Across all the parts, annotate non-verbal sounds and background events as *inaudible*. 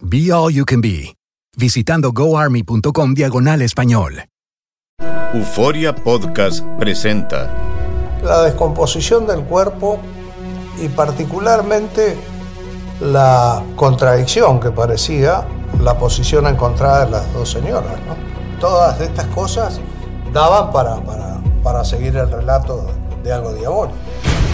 Be All You Can Be, visitando goarmy.com diagonal español. Euforia Podcast presenta la descomposición del cuerpo y particularmente la contradicción que parecía la posición encontrada de las dos señoras. ¿no? Todas estas cosas daban para, para, para seguir el relato de algo diabólico.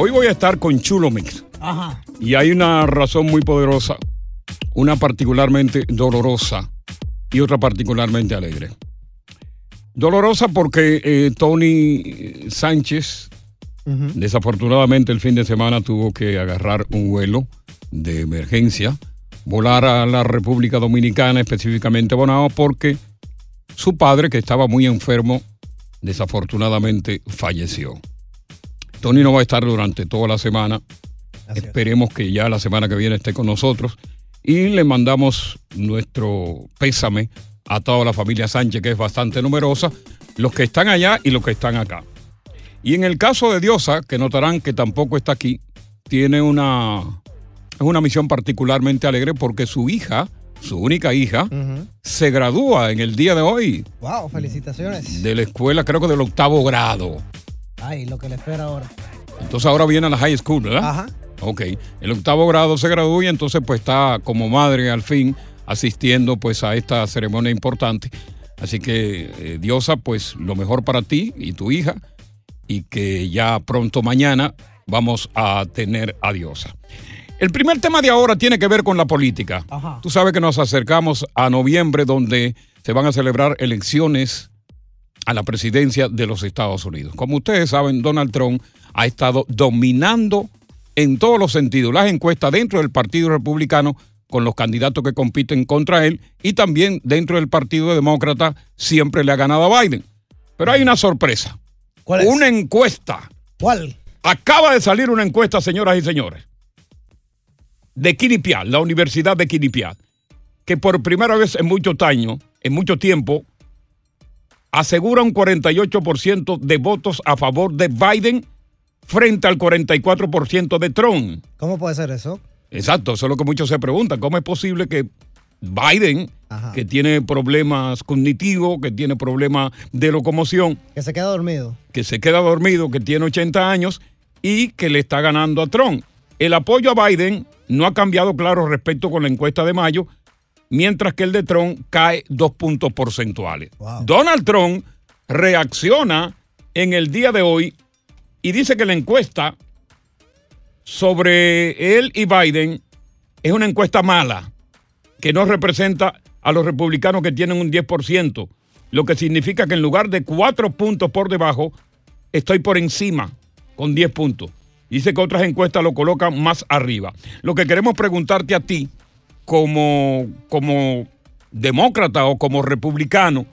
Hoy voy a estar con Chulo Mix. Ajá. Y hay una razón muy poderosa, una particularmente dolorosa y otra particularmente alegre. Dolorosa porque eh, Tony Sánchez, desafortunadamente el fin de semana tuvo que agarrar un vuelo de emergencia, volar a la República Dominicana, específicamente a Bonao, porque su padre, que estaba muy enfermo, desafortunadamente falleció. Tony no va a estar durante toda la semana. Esperemos que ya la semana que viene esté con nosotros. Y le mandamos nuestro pésame a toda la familia Sánchez, que es bastante numerosa, los que están allá y los que están acá. Y en el caso de Diosa, que notarán que tampoco está aquí, tiene una, es una misión particularmente alegre porque su hija, su única hija, se gradúa en el día de hoy Wow, felicitaciones. de la escuela, creo que del octavo grado. Ay, lo que le espera ahora. Entonces ahora viene a la high school, ¿verdad? Ajá. Ok, el octavo grado se gradúa y entonces pues está como madre al fin asistiendo pues a esta ceremonia importante. Así que eh, Diosa, pues lo mejor para ti y tu hija y que ya pronto mañana vamos a tener a Diosa. El primer tema de ahora tiene que ver con la política. Ajá. Tú sabes que nos acercamos a noviembre donde se van a celebrar elecciones a la presidencia de los Estados Unidos. Como ustedes saben, Donald Trump ha estado dominando en todos los sentidos las encuestas dentro del Partido Republicano con los candidatos que compiten contra él y también dentro del Partido Demócrata siempre le ha ganado a Biden. Pero hay una sorpresa. ¿Cuál es? Una encuesta. ¿Cuál? Acaba de salir una encuesta, señoras y señores, de Quinnipiac, la Universidad de Quinnipiac, que por primera vez en muchos años, en mucho tiempo, asegura un 48% de votos a favor de Biden frente al 44% de Trump. ¿Cómo puede ser eso? Exacto, eso es lo que muchos se preguntan. ¿Cómo es posible que Biden, Ajá. que tiene problemas cognitivos, que tiene problemas de locomoción, Que se queda dormido. que se queda dormido, que tiene 80 años y que le está ganando a Trump? El apoyo a Biden no ha cambiado, claro, respecto con la encuesta de mayo, mientras que el de Trump cae dos puntos porcentuales. Donald Trump reacciona en el día de hoy y dice que la encuesta sobre él y Biden es una encuesta mala, que no representa a los republicanos que tienen un 10%, lo que significa que en lugar de cuatro puntos por debajo, estoy por encima con 10 puntos. Dice que otras encuestas lo colocan más arriba. Lo que queremos preguntarte a ti, como, como demócrata o como republicano,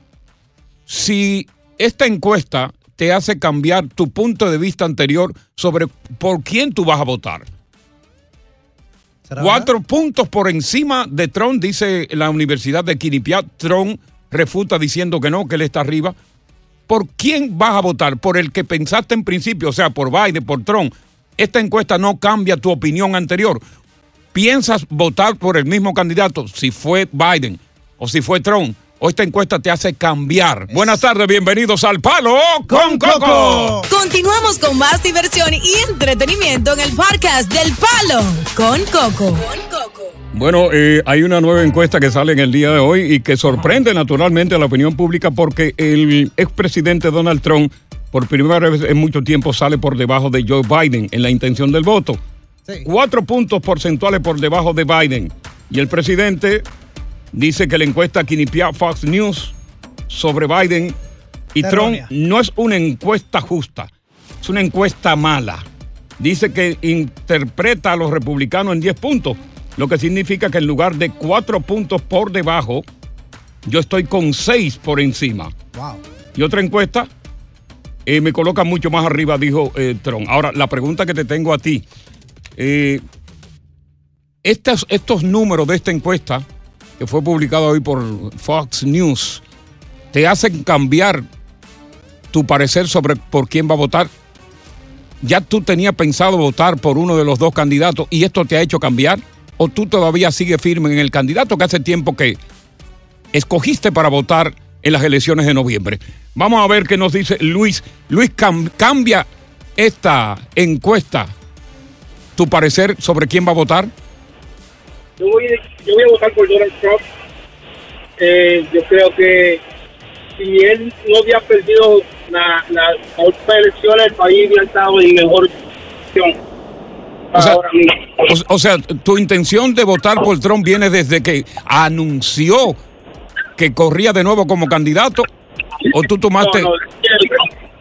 si esta encuesta te hace cambiar tu punto de vista anterior sobre por quién tú vas a votar. Cuatro puntos por encima de Trump, dice la Universidad de Quinnipiac. Trump refuta diciendo que no, que él está arriba. ¿Por quién vas a votar? ¿Por el que pensaste en principio? O sea, por Biden, por Trump. Esta encuesta no cambia tu opinión anterior. ¿Piensas votar por el mismo candidato si fue Biden o si fue Trump? O esta encuesta te hace cambiar. Buenas tardes, bienvenidos al Palo con Coco. Continuamos con más diversión y entretenimiento en el podcast del Palo con Coco. Bueno, eh, hay una nueva encuesta que sale en el día de hoy y que sorprende naturalmente a la opinión pública porque el expresidente Donald Trump por primera vez en mucho tiempo sale por debajo de Joe Biden en la intención del voto. Cuatro puntos porcentuales por debajo de Biden. Y el presidente dice que la encuesta Quinnipiac Fox News sobre Biden y Trump no es una encuesta justa, es una encuesta mala. Dice que interpreta a los republicanos en 10 puntos, lo que significa que en lugar de cuatro puntos por debajo, yo estoy con seis por encima. Y otra encuesta eh, me coloca mucho más arriba, dijo eh, Trump. Ahora, la pregunta que te tengo a ti. Eh, estos, estos números de esta encuesta, que fue publicada hoy por Fox News, te hacen cambiar tu parecer sobre por quién va a votar. ¿Ya tú tenías pensado votar por uno de los dos candidatos y esto te ha hecho cambiar? ¿O tú todavía sigues firme en el candidato que hace tiempo que escogiste para votar en las elecciones de noviembre? Vamos a ver qué nos dice Luis. Luis, ¿cambia esta encuesta tu parecer sobre quién va a votar? Yo voy, yo voy a votar por Donald Trump. Eh, yo creo que si él no había perdido la, la, la elecciones, el país había estado en mejor situación. O sea, o, o sea, tu intención de votar por Trump viene desde que anunció que corría de nuevo como candidato ¿O tú tomaste.? No, no,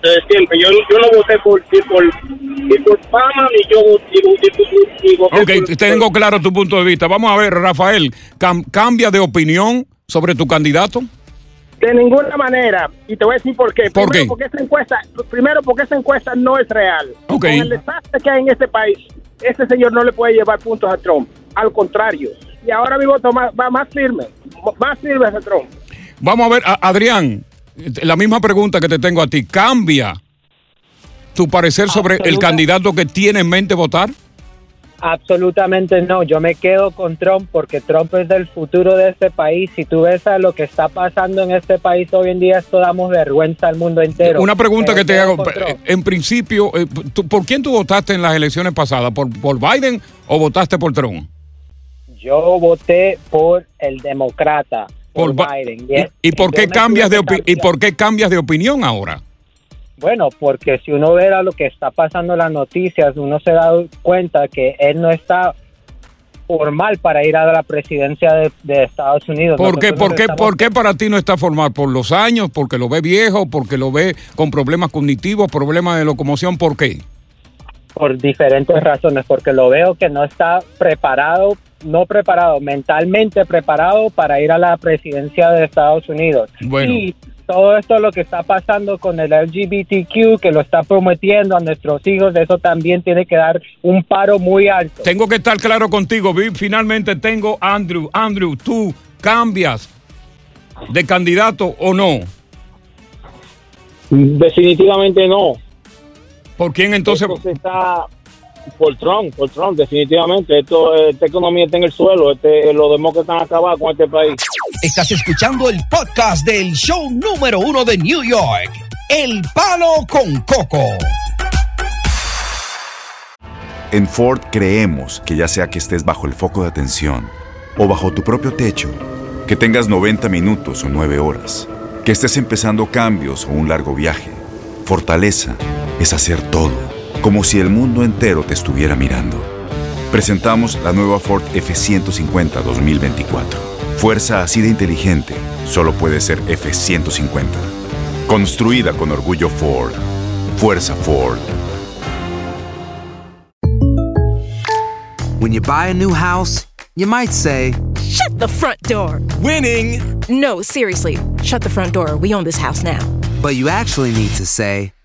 siempre, siempre. Yo, yo no voté por, ni por, ni por fama, ni yo ni, ni, voté Ok, tengo claro tu punto de vista. Vamos a ver, Rafael, ¿cambia de opinión sobre tu candidato? De ninguna manera. Y te voy a decir por qué. ¿Por primero, qué? Porque esa encuesta, primero, porque esa encuesta no es real. Ok. Con el desastre que hay en este país, este señor no le puede llevar puntos a Trump. Al contrario. Y ahora mi voto va, va más firme. Más firme hacia Trump. Vamos a ver, a- Adrián, la misma pregunta que te tengo a ti. ¿Cambia tu parecer sobre el candidato que tiene en mente votar? Absolutamente no, yo me quedo con Trump porque Trump es del futuro de este país. Si tú ves a lo que está pasando en este país hoy en día, esto damos vergüenza al mundo entero. Una pregunta que te hago. Trump. En principio, eh, ¿por quién tú votaste en las elecciones pasadas? ¿Por, por Biden o votaste por Trump? Yo voté por el demócrata, por, Por Ba- Biden. ¿Y, y por qué cambias de y por qué cambias de opinión ahora? Bueno, porque si uno ve lo que está pasando en las noticias, uno se da cuenta que él no está formal para ir a la presidencia de, de Estados Unidos. ¿Por qué, por, qué, ¿Por qué para ti no está formal? ¿Por los años? ¿Porque lo ve viejo? ¿Porque lo ve con problemas cognitivos, problemas de locomoción? ¿Por qué? Por diferentes razones, porque lo veo que no está preparado, no preparado, mentalmente preparado para ir a la presidencia de Estados Unidos. Bueno. Y todo esto lo que está pasando con el LGBTQ, que lo está prometiendo a nuestros hijos, eso también tiene que dar un paro muy alto. Tengo que estar claro contigo, Viv. Finalmente tengo Andrew. Andrew, ¿tú cambias de candidato o no? Definitivamente no. ¿Por quién entonces? Esto se está por Trump, por Trump, definitivamente. Esto, esta economía está en el suelo. Este, los demócratas han acabado con este país. Estás escuchando el podcast del show número uno de New York, El Palo con Coco. En Ford creemos que ya sea que estés bajo el foco de atención o bajo tu propio techo, que tengas 90 minutos o 9 horas, que estés empezando cambios o un largo viaje, fortaleza es hacer todo, como si el mundo entero te estuviera mirando. Presentamos la nueva Ford F150 2024. Fuerza así de inteligente solo puede ser F-150. Construida con orgullo Ford. Fuerza Ford. When you buy a new house, you might say, Shut the front door. Winning! No, seriously. Shut the front door. We own this house now. But you actually need to say,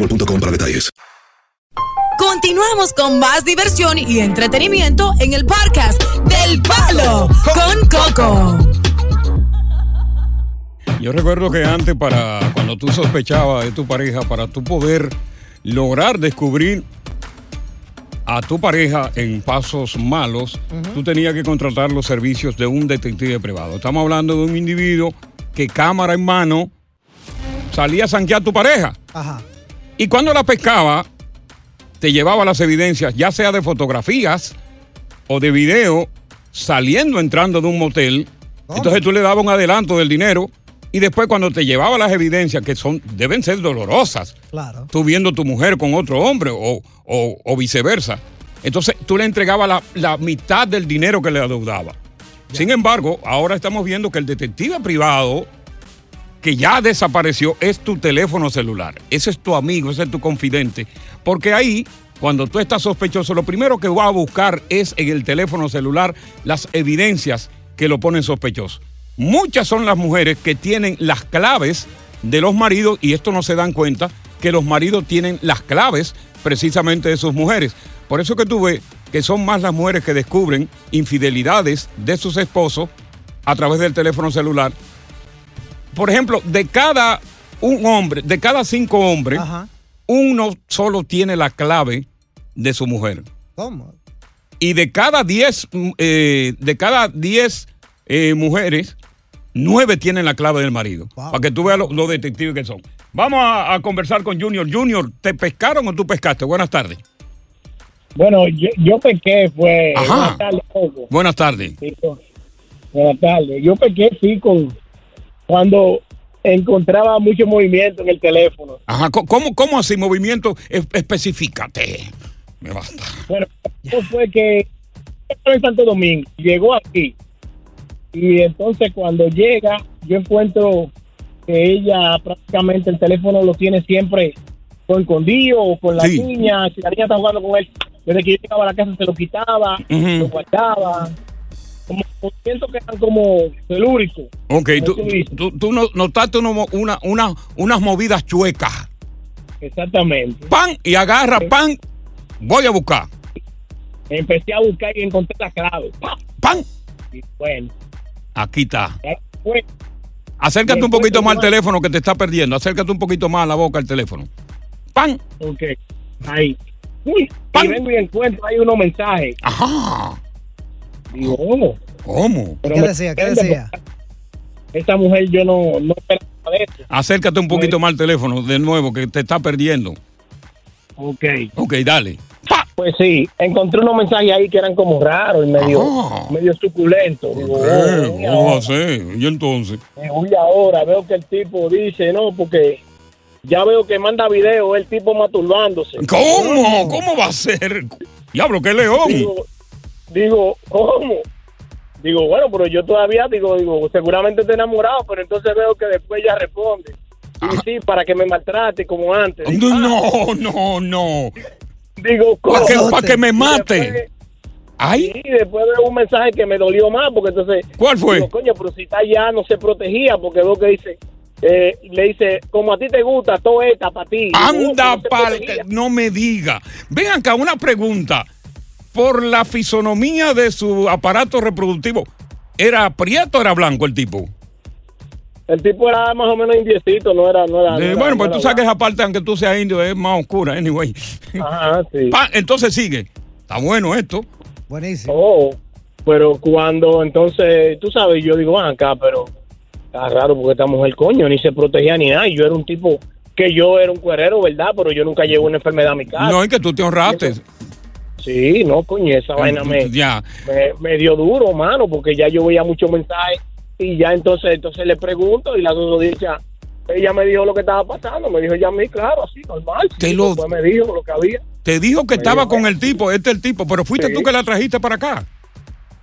boostmobile.com para detalles. Continuamos con más diversión y entretenimiento en el podcast del Palo con Coco. Yo recuerdo que antes para cuando tú sospechabas de tu pareja, para tú poder lograr descubrir a tu pareja en pasos malos, tú tenías que contratar los servicios de un detective privado. Estamos hablando de un individuo que cámara en mano salía a sanquear a tu pareja. Ajá. Y cuando la pescaba, te llevaba las evidencias, ya sea de fotografías o de video, saliendo, entrando de un motel. Entonces tú le dabas un adelanto del dinero y después cuando te llevaba las evidencias, que son, deben ser dolorosas, Claro. tú viendo tu mujer con otro hombre o, o- o viceversa. Entonces tú le entregabas la, la mitad del dinero que le adeudaba. Sin embargo, ahora estamos viendo que el detective privado que ya desapareció es tu teléfono celular. Ese es tu amigo, ese es tu confidente. Porque ahí, cuando tú estás sospechoso, lo primero que va a buscar es en el teléfono celular las evidencias que lo ponen sospechoso. Muchas son las mujeres que tienen las claves de los maridos y esto no se dan cuenta que los maridos tienen las claves precisamente de sus mujeres. Por eso que tú ves que son más las mujeres que descubren infidelidades de sus esposos a través del teléfono celular por ejemplo, de cada un hombre, de cada cinco hombres, uno solo tiene la clave de su mujer. ¿Cómo? Y de cada diez, mm, eh, de cada diez eh, mujeres, nueve tienen la clave del marido. Para que tú veas lo- los detectives que son. Vamos a, a conversar con Junior. Junior, ¿te pescaron o tú pescaste? Buenas tardes. Bueno, yo, yo pequé, fue. Ajá. Buenas tardes. Buenas tardes. Sí, con- Buenas tardes. Yo pequé, sí, con. Cuando encontraba mucho movimiento en el teléfono. Ajá, ¿cómo, cómo así? Movimiento, Es- especificate. Me basta. Bueno, eso fue que estaba en Santo Domingo, llegó aquí. Y entonces cuando llega, yo encuentro que ella prácticamente el teléfono lo tiene siempre con escondido o con la Sí. niña. Si la niña está jugando con él, desde que yo llegaba a la casa se lo quitaba, lo guardaba. Como siento que eran como telúricos. Ok, tú, Como tú tú, tú no- notaste uno- una, una- unas movidas chuecas. Exactamente. Pan y agarra pan. Voy a buscar. Empecé a buscar y encontré la clave. ¡Pam! Y bueno, Aquí está. Acércate un poquito más al teléfono que te está perdiendo. Acércate un poquito más a la boca al teléfono. ¡Pam! Ok, ahí. Uy, y vengo y encuentro ahí unos mensajes. Ajá. Digo, oh, ¿Cómo? pero ¿Qué decía? ¿Qué decía? Esta mujer yo no, no esperaba de. Acércate un poquito más al teléfono de nuevo que te está perdiendo. Ok. Ok, dale. Pues sí, encontré unos mensajes ahí que eran como raros y medio, medio suculentos. Digo, oh, Eh, voy ¿Cómo va a ahora, ser? ¿Y entonces? me voy ahora, veo que el tipo dice, no, porque ya veo que manda video el tipo masturbándose. ¿Cómo? ¿Cómo va a ser? Diablo, qué león. Digo, digo, ¿cómo? Digo, bueno, pero yo todavía digo, digo, seguramente está enamorado, pero entonces veo que después ya responde. Y sí, para que me maltrate como antes. Digo, No, no, no. Digo, ¿Para que, ¿cómo? pa' que me Y mate? ¿Ay? Sí, después veo un mensaje que me dolió más, porque entonces... ¿Cuál fue? Digo, coño, pero si está ya no se protegía, porque veo que dice... eh, le dice, como a ti te gusta, todo esta para ti. Digo, Anda, no pal, protegía. no me diga. Ven acá, una pregunta. Por la fisonomía de su aparato reproductivo, ¿era prieto o era blanco el tipo? El tipo era más o menos indiecito, no era... No era, no Eh, era- bueno, no pues era tú sabes que esa parte, aunque tú seas indio, es más oscura, anyway. *laughs* Ajá, sí. Pa, entonces sigue. Está bueno esto. Buenísimo. Oh, pero cuando entonces, tú sabes, yo digo, "Ven acá, pero está raro porque esta mujer, coño, ni se protegía ni nada. Y yo era un tipo que yo era un cuerero, ¿verdad? Pero yo nunca llevo una enfermedad a mi casa. No, y que tú te honraste. Sí, no, coño, esa vaina me, Ya. me, me dio duro, mano, porque ya yo veía muchos mensajes y ya entonces entonces le pregunto y la dicha ella me dijo lo que estaba pasando, me dijo ella a mí, claro, así, normal. sí, Te lo- después me dijo lo que había. Te dijo que Me estaba dijo, con el tipo, este es el tipo, pero fuiste Sí. tú que la trajiste para acá.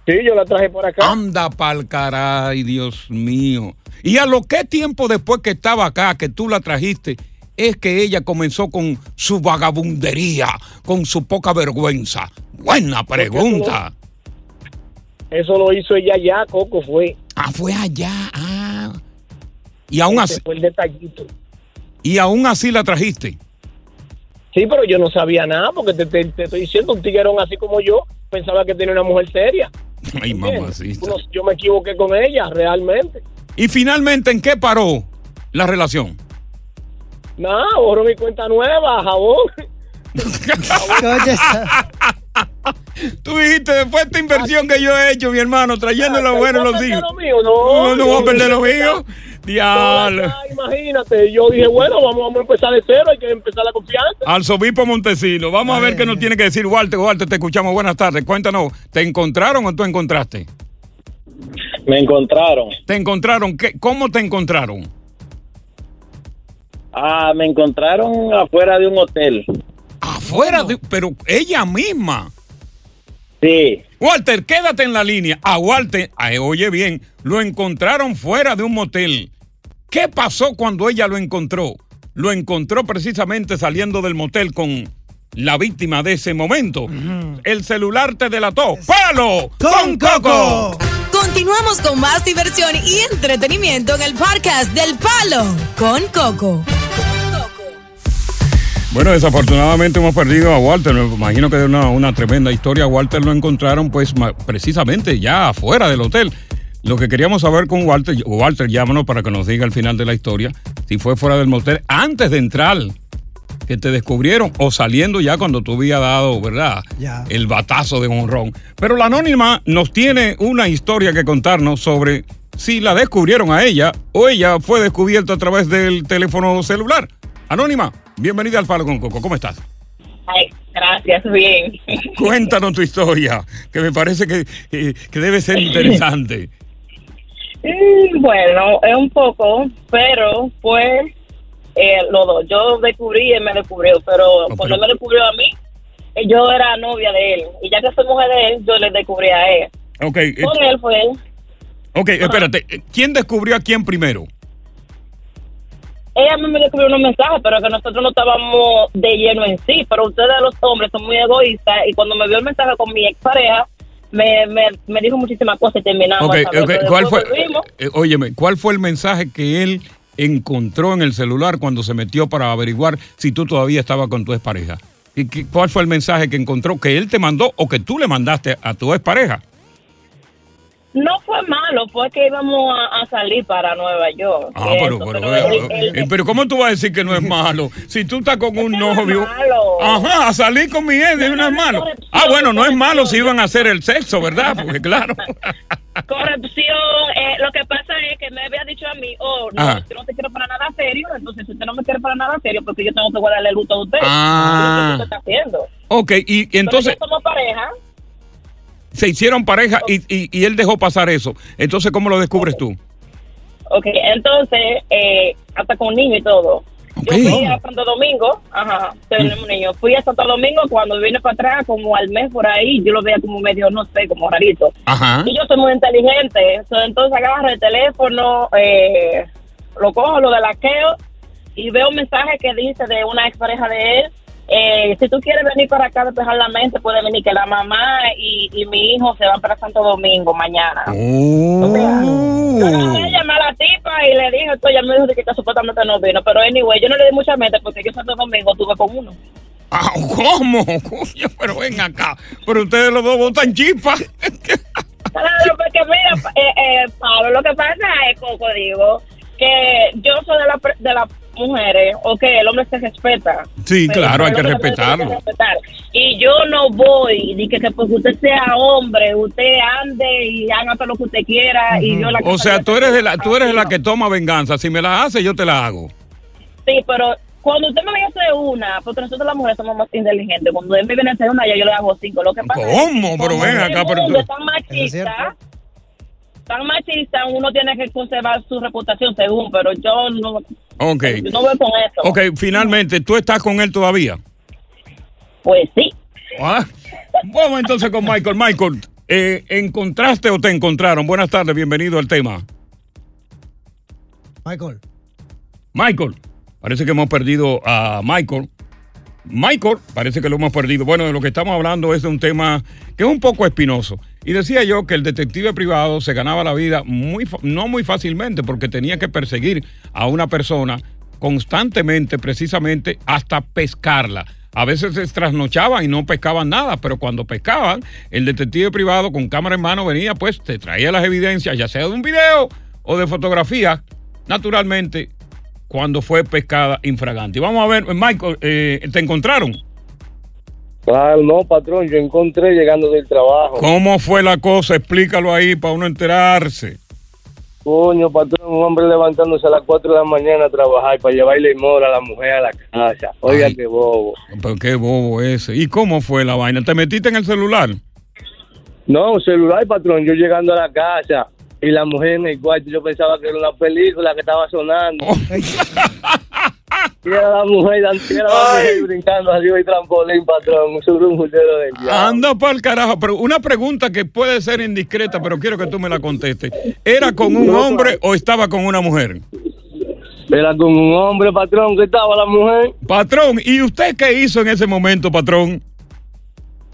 Sí, yo la traje por acá. Anda pa'l caray, Dios mío. ¿Y a lo qué tiempo después que estaba acá, que tú la trajiste, es que ella comenzó con su vagabundería, con su poca vergüenza? Buena pregunta. Eso lo hizo ella ya, Coco, fue. Ah, fue allá. Ah. Y aún así, fue el detallito. y aún así la trajiste. Sí, pero yo no sabía nada porque te, te- te estoy diciendo, un tiguerón así como yo pensaba que tenía una mujer seria. *laughs* Ay, mamacita. Uno- yo me equivoqué con ella, realmente. Y finalmente, ¿en qué paró la relación? Nada, borro mi cuenta nueva, jabón. *laughs* Tú dijiste, después de esta inversión que yo he hecho, mi hermano, trayendo lo bueno a los hijos. No, No, no voy a perder lo mío. Diablo. Imagínate, yo dije, bueno, vamos, vamos a empezar de cero, hay que empezar la confianza. Arzobispo Montesino, vamos a ver qué nos tiene que decir Walter. Walter, te escuchamos. Buenas tardes. Cuéntanos, ¿te encontraron o tú encontraste? Me encontraron. ¿Te encontraron? ¿Qué, ¿Cómo te encontraron? Ah, me encontraron afuera de un hotel. Afuera de... Pero ella misma. Sí. Walter, quédate en la línea. A Walter, ay, oye bien, lo encontraron fuera de un motel. ¿Qué pasó cuando ella lo encontró? Lo encontró precisamente saliendo del motel con la víctima de ese momento. El celular te delató. ¡Palo con Coco! Continuamos con más diversión y entretenimiento en el podcast del Palo con Coco. Bueno, desafortunadamente hemos perdido a Walter. Me imagino que de una, una tremenda historia. A Walter lo encontraron, pues, precisamente ya afuera del hotel. Lo que queríamos saber con Walter, Walter, llámanos para que nos diga al final de la historia si fue fuera del motel antes de entrar que te descubrieron o saliendo ya cuando tú habías dado, ¿verdad? Ya. El batazo de honrón. Pero la anónima nos tiene una historia que contarnos sobre si la descubrieron a ella o ella fue descubierta a través del teléfono celular. Anónima, bienvenida al Palo con Coco. ¿Cómo estás? Ay, gracias, bien. Cuéntanos tu historia, que me parece que, que- que debe ser interesante. Mm, Bueno, es un poco, pero fue eh, los dos. Yo descubrí y él me descubrió, pero cuando él me descubrió a mí, eh, yo era novia de él. Y ya que soy mujer de él, yo le descubrí a él. Ok, eh, Con él fue él. ok, espérate. ¿Quién descubrió a quién primero? Ella a mí me descubrió unos mensajes, pero que nosotros no estábamos de lleno en sí. Pero ustedes, los hombres, son muy egoístas. Y cuando me vio el mensaje con mi expareja, me, me, me dijo muchísimas cosas y terminamos. ¿cuál fue? eh, óyeme, ¿cuál fue el mensaje que él encontró en el celular cuando se metió para averiguar si tú todavía estabas con tu expareja? ¿Y qué- cuál fue el mensaje que encontró que él te mandó o que tú le mandaste a tu expareja? No fue malo, fue que íbamos a, a salir para Nueva York. Ah, pero, eso, pero, pero eh, pero ¿cómo tú vas a decir que no es *laughs* malo? Si tú estás con un novio. malo. Ajá, a salir con mi ex, y no es malo. Ah, bueno, no es malo si iban a hacer el sexo, ¿verdad? Porque claro. *laughs* corrupción, eh, lo que pasa es que me había dicho a mí, oh, no, Ajá. yo no te quiero para nada serio, entonces si usted no me quiere para nada serio, porque yo tengo que guardarle el gusto a usted. Ah. Es lo que usted está haciendo. Ok, y, entonces somos pareja, se hicieron pareja y, y- y él dejó pasar eso. Entonces, ¿cómo lo descubres tú? ok, entonces, eh, hasta con niño y todo. Yo fui a Santo Domingo, ajá, tenemos un niño. Fui a Santo Domingo cuando vine para atrás, como al mes por ahí, yo lo veía como medio, no sé, como rarito. Ajá. Y yo soy muy inteligente. So, entonces agarro el teléfono, eh, lo cojo, lo delaqueo y veo un mensaje que dice de una expareja de él. Eh, si tú quieres venir para acá a despejar la mente, puede venir que la mamá y, y mi hijo se van para Santo Domingo mañana. Oh. Yo llamé a la tipa y le dije, esto ya me dijo que supuestamente no vino. Pero anyway, yo no le di mucha mente porque yo Santo Domingo tuve con uno. Ah, ¿Cómo? Coño, pero ven acá. Pero ustedes los dos votan chispa. Claro, porque mira, eh, eh, Pablo, lo que pasa es, Coco, digo, que yo soy de, la, de las mujeres, ok, el hombre se respeta. Sí, Pero claro, hay que respetarlo. tiene que respetar. Y yo no voy, ni que, que porque usted sea hombre, usted ande y haga todo lo que usted quiera. y yo la O sea, tú eres de la, tú eres de la que toma venganza. Si me la hace, yo te la hago. Sí, pero cuando usted me viene a hacer una, porque nosotros las mujeres somos más inteligentes, cuando él me viene a hacer una, ya yo le hago cinco. Lo que pasa es ¿Cómo? que Pero ven acá, pero tú- es tan machista, tan machista, uno tiene que conservar su reputación según, pero yo no, Ok. yo no voy con eso. Ok, finalmente, ¿tú estás con él todavía? Pues sí. Ah, Vamos entonces con Michael. Michael, eh, ¿encontraste o te encontraron? Buenas tardes, bienvenido al tema. Michael. Michael, parece que hemos perdido a Michael. Michael, parece que lo hemos perdido. Bueno, de lo que estamos hablando es de un tema que es un poco espinoso. Y decía yo que el detective privado se ganaba la vida muy, no muy fácilmente porque tenía que perseguir a una persona constantemente, precisamente, hasta pescarla. A veces se trasnochaban y no pescaban nada, pero cuando pescaban, el detective privado con cámara en mano venía, pues te traía las evidencias, ya sea de un video o de fotografía, naturalmente, cuando fue pescada infragante. Vamos a ver, Michael, eh, ¿te encontraron? Claro, no, patrón, yo encontré llegando del trabajo. ¿Cómo fue la cosa? Explícalo ahí para uno enterarse. Coño, patrón, un hombre levantándose a las 4 de la mañana a trabajar para llevarle mora a la mujer a la casa. Oiga, Ay. qué bobo. Pero qué bobo ese. ¿Y cómo fue la vaina? ¿Te metiste en el celular? No, celular, patrón, yo llegando a la casa y la mujer en el cuarto, yo pensaba que era una película que estaba sonando. y *laughs* era la mujer, la mujer brincando arriba y trampolín, patrón, un surunjutero del diablo. Anda el carajo. Pero una pregunta que puede ser indiscreta, pero quiero que tú me la contestes. ¿Era con un hombre o estaba con una mujer? Era con un hombre, patrón, que estaba la mujer. Patrón, ¿y usted qué hizo en ese momento, patrón?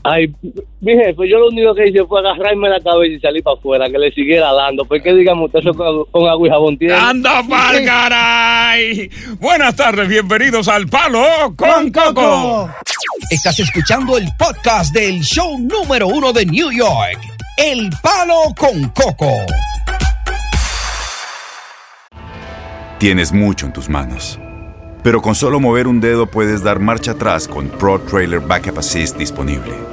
Ay, mi jefe, yo lo único que hice fue agarrarme la cabeza y salir para afuera, que le siguiera dando. Porque digamos, usted eso con, con agua y jabón tiene. ¡Anda *laughs* pa'l caray! Buenas tardes, bienvenidos al Palo con Coco. Estás escuchando el podcast del show número uno de New York, El Palo con Coco. Tienes mucho en tus manos. Pero con solo mover un dedo puedes dar marcha atrás con Pro Trailer Backup Assist disponible.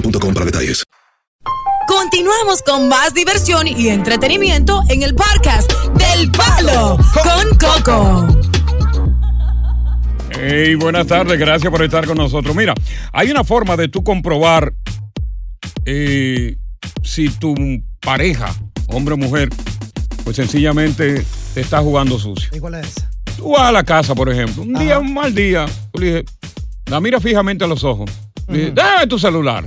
boostmobile.com para detalles. Continuamos con más diversión y entretenimiento en el podcast del Palo con Coco. Hey, buenas tardes, gracias por estar con nosotros. Mira, hay una forma de tú comprobar eh, si tu pareja, hombre o mujer, pues sencillamente te está jugando sucio. ¿Y cuál es esa? Tú vas a la casa, por ejemplo, un día, un mal día, tú le dices, la mira fijamente a los ojos, le dices, dame tu celular,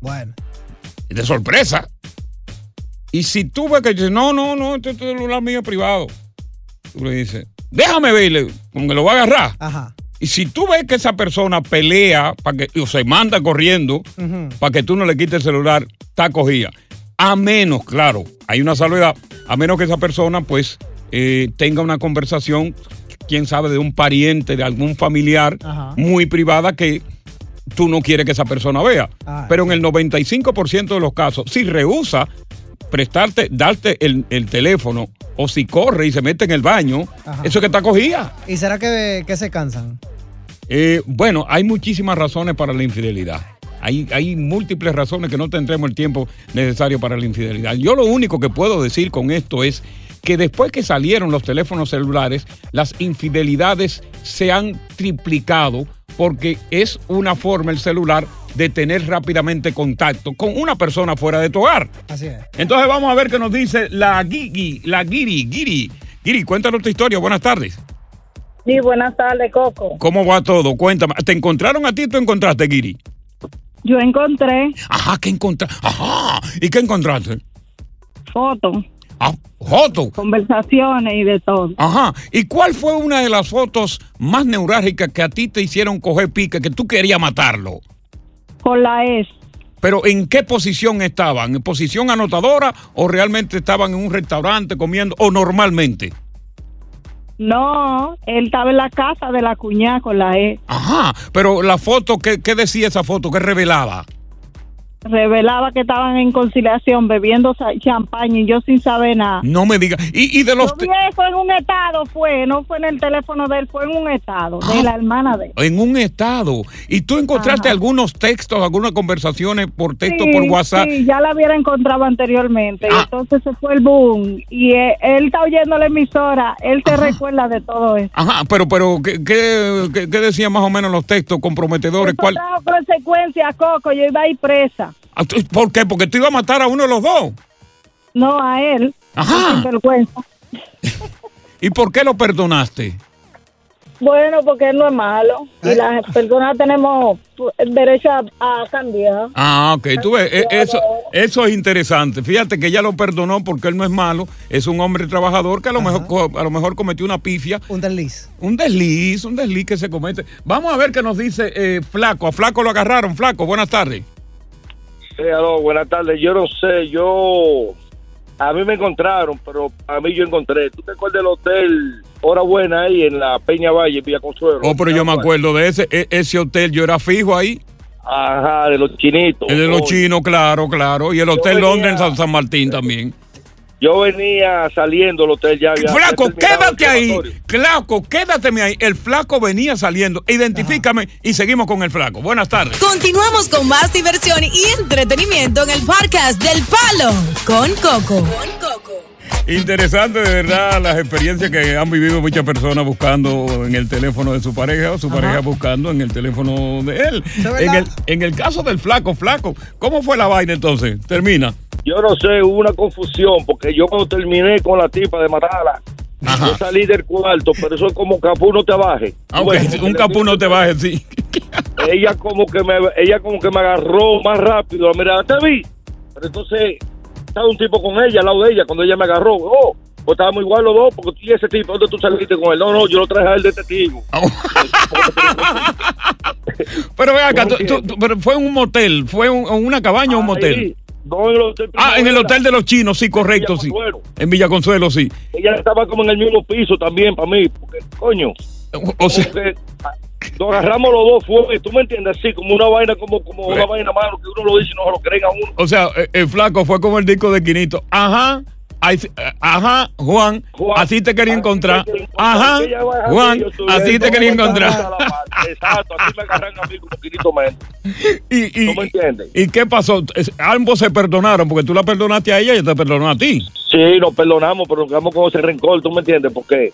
Bueno. de sorpresa. Y si tú ves que dices, no, no, no, este celular mío es privado, tú le dices, déjame verle, como que lo va a agarrar. Ajá. Y si tú ves que esa persona pelea para que, o se manda corriendo para que tú no le quites el celular, está cogida. A menos, claro, hay una salvedad, a menos que esa persona pues eh, tenga una conversación, quién sabe, de un pariente, de algún familiar Ajá. muy privada que tú no quieres que esa persona vea. Ah, Pero en el 95% de los casos, si rehúsa prestarte, darte el, el teléfono, o si corre y se mete en el baño, Ajá. eso es que está cogida. ¿Y será que, que se cansan? Eh, bueno, hay muchísimas razones para la infidelidad. Hay, hay múltiples razones que no tendremos el tiempo necesario para la infidelidad. Yo lo único que puedo decir con esto es que después que salieron los teléfonos celulares, las infidelidades se han triplicado porque es una forma el celular de tener rápidamente contacto con una persona fuera de tu hogar. Así es. Entonces vamos a ver qué nos dice la Gigi, la Giri, Giri. Giri, cuéntanos tu historia. Buenas tardes. Sí, buenas tardes, Coco. ¿Cómo va todo? Cuéntame. ¿Te encontraron a ti o tú encontraste, Giri? Yo encontré Ajá, ¿qué encontraste? Ajá. ¿Y qué encontraste? fotos, Ah, fotos. conversaciones y de todo. Ajá. ¿Y cuál fue una de las fotos más neurálgicas que a ti te hicieron coger pique, que tú querías matarlo? Con la ex. Pero ¿en qué posición estaban? ¿En posición anotadora o realmente estaban en un restaurante comiendo o normalmente? No, él estaba en la casa de la cuñada con la ex. Ajá. Pero la foto, ¿qué, qué decía esa foto? ¿Qué revelaba? Revelaba que estaban en conciliación bebiendo champaña y yo sin saber nada. No me digas. Y, y de los... Yo vi eso en un estado, fue, no fue en el teléfono de él, fue en un estado, Ah. de la hermana de él. En un estado. ¿Y tú encontraste Ajá. algunos textos, algunas conversaciones por texto, Sí, por WhatsApp? Sí, ya la hubiera encontrado anteriormente. Ah. Entonces se fue el boom. Y eh, él está oyendo la emisora. Él se recuerda de todo eso. Ajá, pero, pero ¿qué, qué, qué- qué decían más o menos los textos comprometedores? Eso ¿Cuál? trajo consecuencias, Coco. Yo iba a ir presa. Ah, ¿Por qué? Porque tú ibas a matar a uno de los dos. No a él. Ajá. Sin vergüenza. *laughs* ¿Y por qué lo perdonaste? Bueno, porque él no es malo. ¿Eh? Y las personas tenemos el derecho a, a cambiar. Ah, ok, tú ves, e- eso, eso es interesante. Fíjate que ella lo perdonó porque él no es malo, es un hombre trabajador que a lo, mejor, a lo mejor cometió una pifia. Un desliz. Un desliz, un desliz que se comete. Vamos a ver qué nos dice eh, Flaco. A Flaco lo agarraron. Flaco, buenas tardes. Sí, aló, buenas tardes. Yo no sé, yo. A mí me encontraron, pero a mí yo encontré. ¿Tú te acuerdas del hotel Hora Buena ahí en la Peña Valle, Villa Consuelo? Oh, pero yo me acuerdo de ese, e- ese hotel, yo era fijo ahí. Ajá, de los chinitos. El de los chinos, claro, claro. Y el Hotel Londres en San, San Martín también. Yo venía saliendo del hotel ya. ya Flaco, quédate ahí. Flaco, quédateme ahí. El flaco venía saliendo. Identifícame y seguimos con el flaco. Buenas tardes. Continuamos con más diversión y entretenimiento en el podcast del Palo con Coco. Interesante, de verdad, las experiencias que han vivido muchas personas buscando en el teléfono de su pareja o su pareja buscando en el teléfono de él. En el, en el caso del flaco, flaco, ¿cómo fue la vaina entonces? Termina. Yo no sé, hubo una confusión, porque yo cuando terminé con la tipa de matarla, yo salí del cuarto, pero eso es como capú no te baje. Ah, Bueno, un capú no te baje, sí. ella como que me ella como que me agarró más rápido mira te vi pero entonces estaba un tipo con ella al lado de ella cuando ella me agarró oh pues estábamos igual los dos porque tú y ese tipo ¿dónde tú saliste con él? no no yo lo traje a él de testigo *laughs* Pero ve acá, tú- tú- tú- pero fue en un motel, fue un- en una cabaña o un motel. Ahí, no en el hotel Ah, en el hotel de los chinos, sí, correcto, sí. Consuelo. En Villa Consuelo, sí. ella estaba como en el mismo piso también para mí porque coño o sea que, ah, nos agarramos los dos fue tú me entiendes así como una vaina como como una vaina mano que uno lo dice y no se lo creen a uno O sea, eh, el flaco fue como el disco de Quinito. Ajá. eh, Ajá, Juan, así te quería encontrar. Ajá, Juan, así te quería encontrar. exacto así me agarran a mí como Quinito *laughs* Y, y, ¿No me entiendes? ¿Y qué pasó? Ambos se perdonaron porque tú la perdonaste a ella y ella te perdonó a ti. Sí, nos perdonamos, pero nos quedamos con ese rencor, ¿tú me entiendes? Porque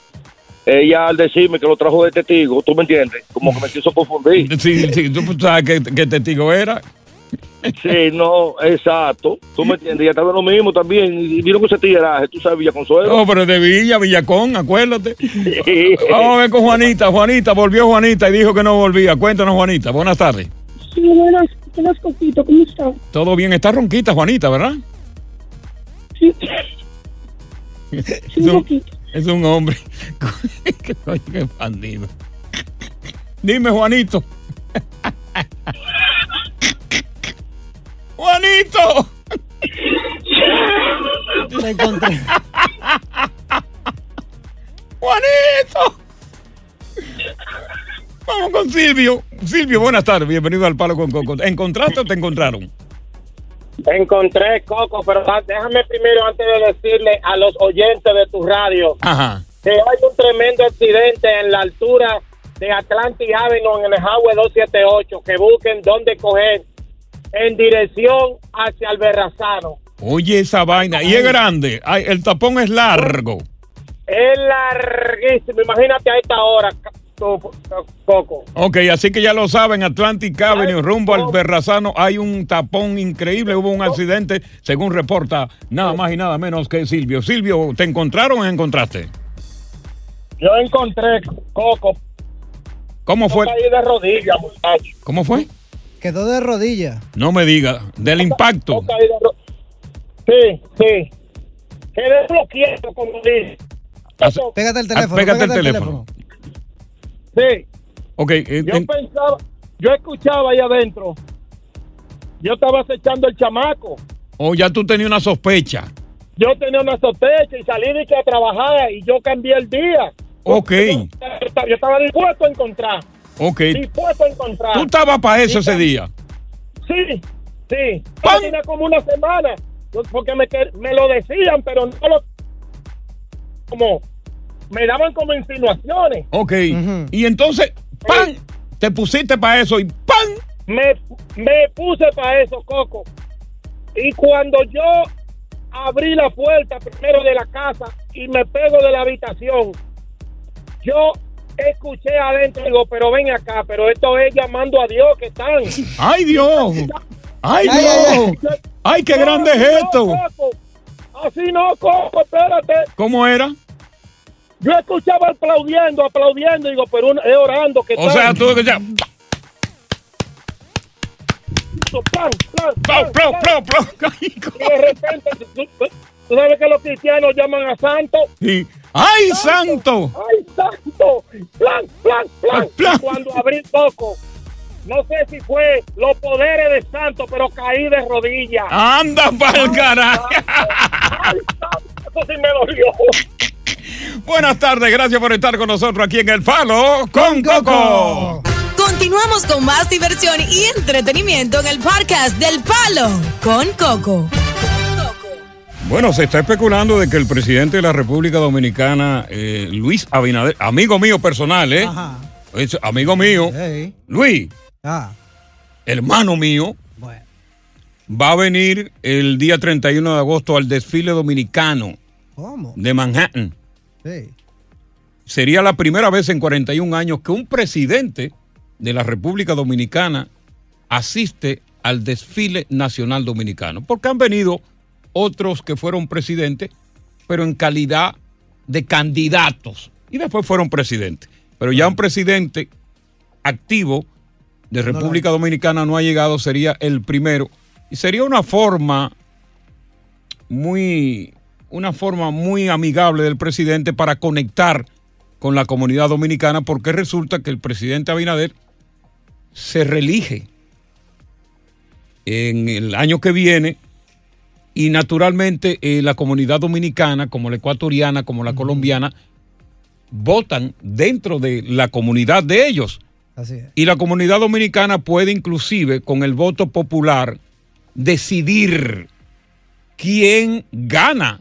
ella al decirme que lo trajo de testigo, ¿tú me entiendes? Como que me quiso confundir. *laughs* Sí, sí, tú sabes qué, qué testigo era. Sí, no, exacto. ¿Tú me entiendes? Ya estaba lo mismo también. Y vieron con ese tigueraje, tú sabes, Villa Consuelo. No, pero de Villa, Villacón, acuérdate. *laughs* Vamos a ver con Juanita. Juanita, volvió Juanita y dijo que no volvía. Cuéntanos, Juanita. Buenas tardes. Sí, buenas, buenas Coquito, ¿cómo está? Todo bien, está ronquita, Juanita, ¿verdad? Sí. *laughs* es, un, es un hombre. *laughs* qué bandido. Dime, Juanito. Juanito. Te encontré. Juanito. Vamos con Silvio. Silvio, buenas tardes. Bienvenido al Palo con Coco. ¿Encontraste o te encontraron? Encontré Coco, pero ah, déjame primero, antes de decirle a los oyentes de tu radio, Ajá. que hay un tremendo accidente en la altura de Atlantic Avenue en el Highway 278, que busquen dónde coger en dirección hacia el Berrazano. Oye, esa vaina. Y es grande. Ay, el tapón es largo. Es larguísimo, imagínate a esta hora, Coco. Ok, así que ya lo saben, Atlantic Avenue, rumbo al Berrazano, hay un tapón increíble, hubo un accidente, según reporta nada más y nada menos que Silvio. Silvio, ¿te encontraron o encontraste? Yo encontré Coco. ¿Cómo fue? Caí de rodillas, muchacho. ¿Cómo fue? Quedó de rodillas. No me diga, del impacto. Caí de ro- Sí, sí. Quedé bloqueado, como dice. Pégate el Ah, teléfono. pégate el pégate teléfono. Sí. Ok, eh, Yo en- pensaba, yo escuchaba ahí adentro. Yo estaba acechando el chamaco. o ya tú tenías una sospecha. Yo tenía una sospecha y salí de que a trabajar y yo cambié el día. Ok, Yo estaba dispuesto a encontrar. ok. Dispuesto a encontrar. Tú estabas para eso Y ese día. Sí, sí. Tenía como una semana. Porque me lo decían, pero no lo. Como. Me daban como insinuaciones. Ok. Y entonces, ¡pam! Te pusiste para eso y ¡pam! Me, me puse para eso, Coco. Y cuando yo abrí la puerta primero de la casa y me pego de la habitación, yo escuché adentro, digo, pero ven acá, pero esto es llamando a Dios que están. ¡Ay, Dios! ¡Ay, Dios! ¡Ay, qué grande es esto! Así no, Coco, espérate. ¿Cómo era? Yo escuchaba aplaudiendo, aplaudiendo, digo, pero una- es orando que O sea, están. tú escuchas, plan, plan, plan, plan, plan, Y de repente, tú, tú sabes que los cristianos llaman a santo. y ¡ay, santo! ¡Ay, santo! ¡Plan, plan, plan! Y cuando abrí poco, no sé si fue los poderes de santo, pero caí de rodillas. ¡Anda pa'l carajo! ¡Ay, santo! Eso sí me dolió. Buenas tardes, gracias por estar con nosotros aquí en El Palo con Coco. Continuamos con más diversión y entretenimiento en el podcast del Palo con Coco. Bueno, se está especulando de que el presidente de la República Dominicana, eh, Luis Abinader, amigo mío personal, ¿eh? Es amigo mío, Luis, Ah, hermano mío, va a venir el día 31 de agosto al desfile dominicano ¿cómo? de Manhattan. Sí. Sería la primera vez en 41 años que un presidente de la República Dominicana asiste al desfile nacional dominicano, porque han venido otros que fueron presidentes, pero en calidad de candidatos, y después fueron presidentes. Pero ya un presidente activo de República Dominicana no ha llegado, sería el primero, y sería una forma muy, una forma muy amigable del presidente para conectar con la comunidad dominicana, porque resulta que el presidente Abinader se reelige en el año que viene y naturalmente eh, la comunidad dominicana, como la ecuatoriana, como la colombiana, votan dentro de la comunidad de ellos. Así es. Y la comunidad dominicana puede inclusive con el voto popular decidir quién gana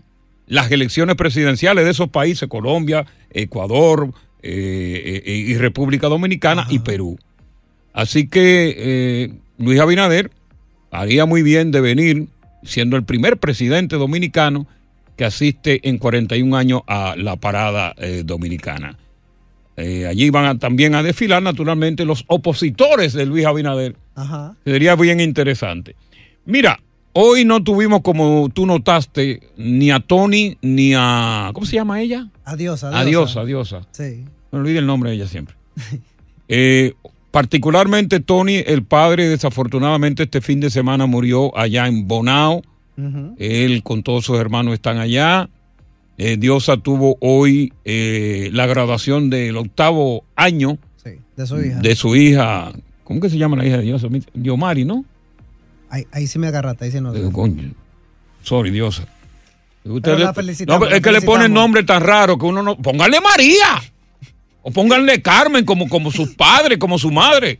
las elecciones presidenciales de esos países, Colombia, Ecuador eh, eh, y República Dominicana y Perú. Así que eh, Luis Abinader haría muy bien de venir, siendo el primer presidente dominicano que asiste en 41 años a la parada eh, dominicana. Eh, allí van a- también a desfilar naturalmente los opositores de Luis Abinader. Ajá. Sería bien interesante. Mira, hoy no tuvimos, como tú notaste, ni a Tony ni a... ¿Cómo se llama ella? Adiós, adiós. Adiós, adiosa. Sí. Me olvida el nombre de ella siempre. *laughs* Eh, particularmente Tony, el padre, desafortunadamente este fin de semana murió allá en Bonao. Él con todos sus hermanos están allá. Eh, Diosa tuvo hoy eh, la graduación del octavo año Sí, de su hija. de su hija. ¿Cómo que se llama la hija de Diosa? Diomari, ¿no? Ahí, ahí sí me agarraste, ahí sí no. Eh, coño. Sorry, Diosa. Pero le- la felicitamos, no, la es que le ponen nombre tan raro que uno no. ¡Póngale María! O pónganle Carmen como, como su padre, como su madre.